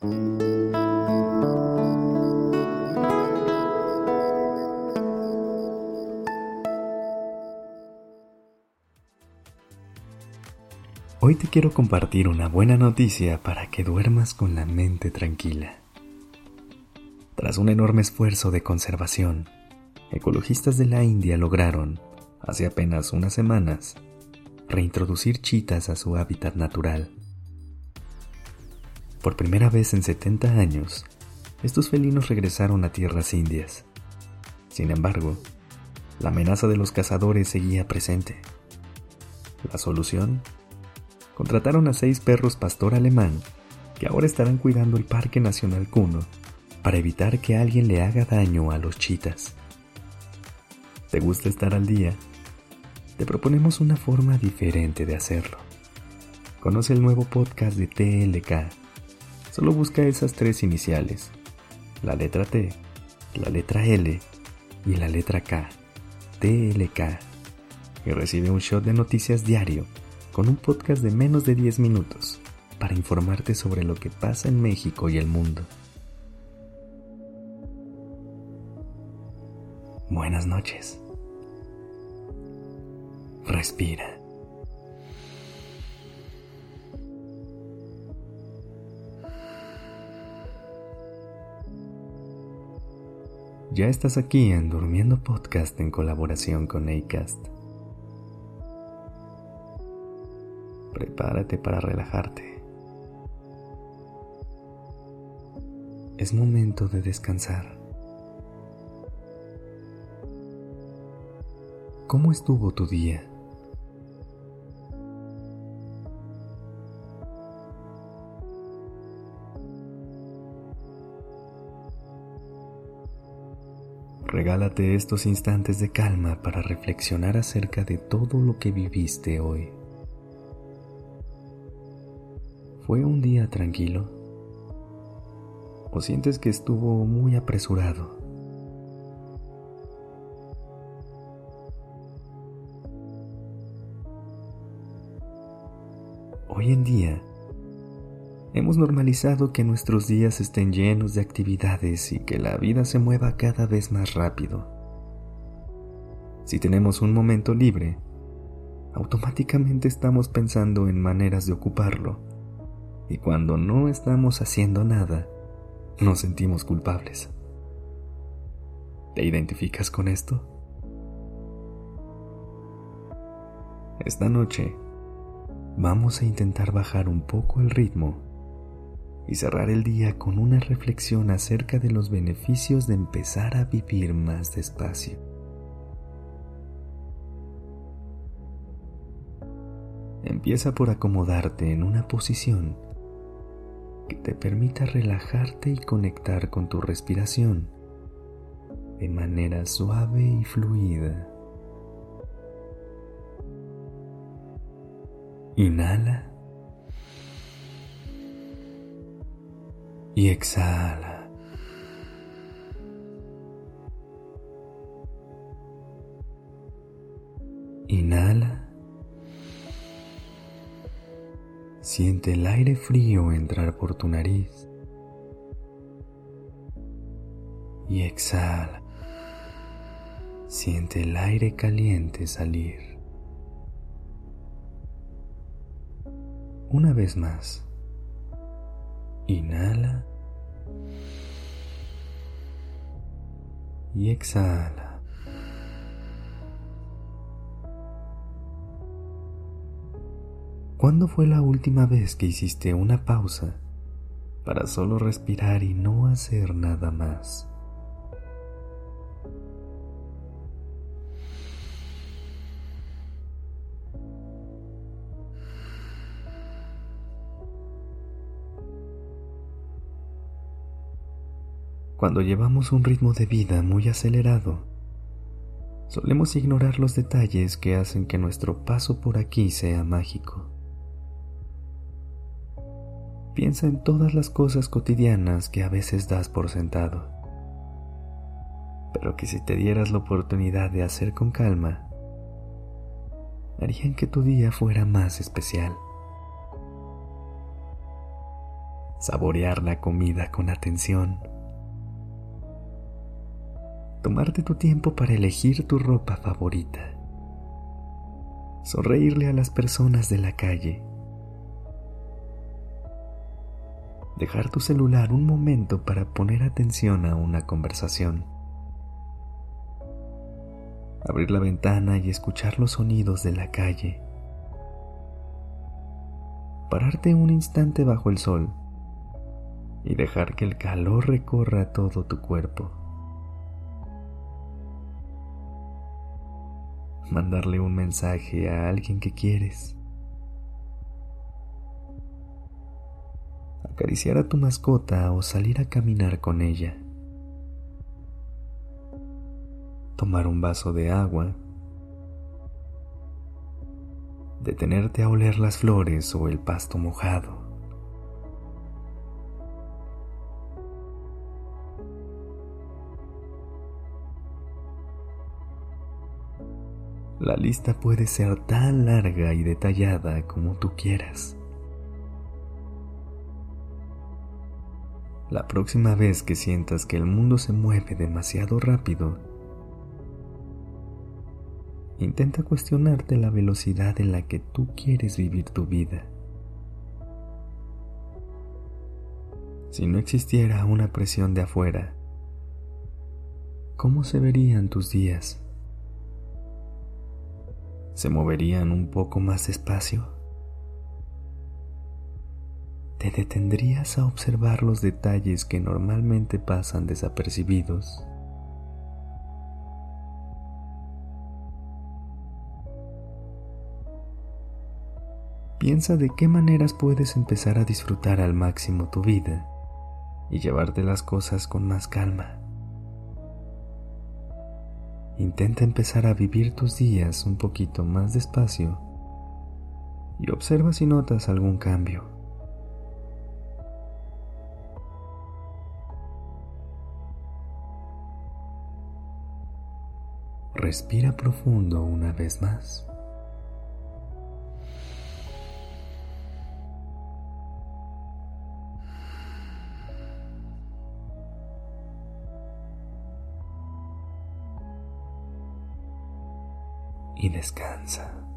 Hoy te quiero compartir una buena noticia para que duermas con la mente tranquila. Tras un enorme esfuerzo de conservación, ecologistas de la India lograron, hace apenas unas semanas, reintroducir chitas a su hábitat natural. Por primera vez en 70 años, estos felinos regresaron a tierras indias. Sin embargo, la amenaza de los cazadores seguía presente. La solución contrataron a seis perros pastor alemán que ahora estarán cuidando el Parque Nacional Cuno para evitar que alguien le haga daño a los chitas. ¿Te gusta estar al día? Te proponemos una forma diferente de hacerlo. Conoce el nuevo podcast de TLK. Solo busca esas tres iniciales, la letra T, la letra L y la letra K, TLK, y recibe un shot de noticias diario con un podcast de menos de 10 minutos para informarte sobre lo que pasa en México y el mundo. Buenas noches. Respira. Ya estás aquí en Durmiendo Podcast en colaboración con Acast. prepárate para relajarte. Es momento de descansar. ¿Cómo estuvo tu día? Regálate estos instantes de calma para reflexionar acerca de todo lo que viviste hoy. ¿Fue un día tranquilo? ¿O sientes que estuvo muy apresurado? Hoy en día, hemos normalizado que nuestros días estén llenos de actividades y que la vida se mueva cada vez más rápido. Si tenemos un momento libre, automáticamente estamos pensando en maneras de ocuparlo y cuando no estamos haciendo nada, nos sentimos culpables. ¿Te identificas con esto? Esta noche vamos a intentar bajar un poco el ritmo y cerrar el día con una reflexión acerca de los beneficios de empezar a vivir más despacio. Empieza por acomodarte en una posición que te permita relajarte y conectar con tu respiración de manera suave y fluida. Inhala y exhala. Inhala Siente el aire frío entrar por tu nariz y exhala. Siente el aire caliente salir. Una vez más. Inhala y exhala. ¿Cuándo fue la última vez que hiciste una pausa para solo respirar y no hacer nada más? Cuando llevamos un ritmo de vida muy acelerado, solemos ignorar los detalles que hacen que nuestro paso por aquí sea mágico. Piensa en todas las cosas cotidianas que a veces das por sentado, pero que si te dieras la oportunidad de hacer con calma, harían que tu día fuera más especial. saborear la comida con atención, tomarte tu tiempo para elegir tu ropa favorita, sonreírle a las personas de la calle, dejar tu celular un momento para poner atención a una conversación, abrir la ventana y escuchar los sonidos de la calle, pararte un instante bajo el sol y dejar que el calor recorra todo tu cuerpo. Mandarle un mensaje a alguien que quieres. Acariciar a tu mascota o salir a caminar con ella. Tomar un vaso de agua. Detenerte a oler las flores o el pasto mojado. La lista puede ser tan larga y detallada como tú quieras. La próxima vez que sientas que el mundo se mueve demasiado rápido, intenta cuestionarte la velocidad en la que tú quieres vivir tu vida. Si no existiera una presión de afuera, ¿cómo se verían tus días? Se moverían un poco más despacio. Te detendrías a observar los detalles que normalmente pasan desapercibidos. Piensa de qué maneras puedes empezar a disfrutar al máximo tu vida y llevarte las cosas con más calma. Intenta empezar a vivir tus días un poquito más despacio y observa si notas algún cambio. Respira profundo una vez más. Y descansa.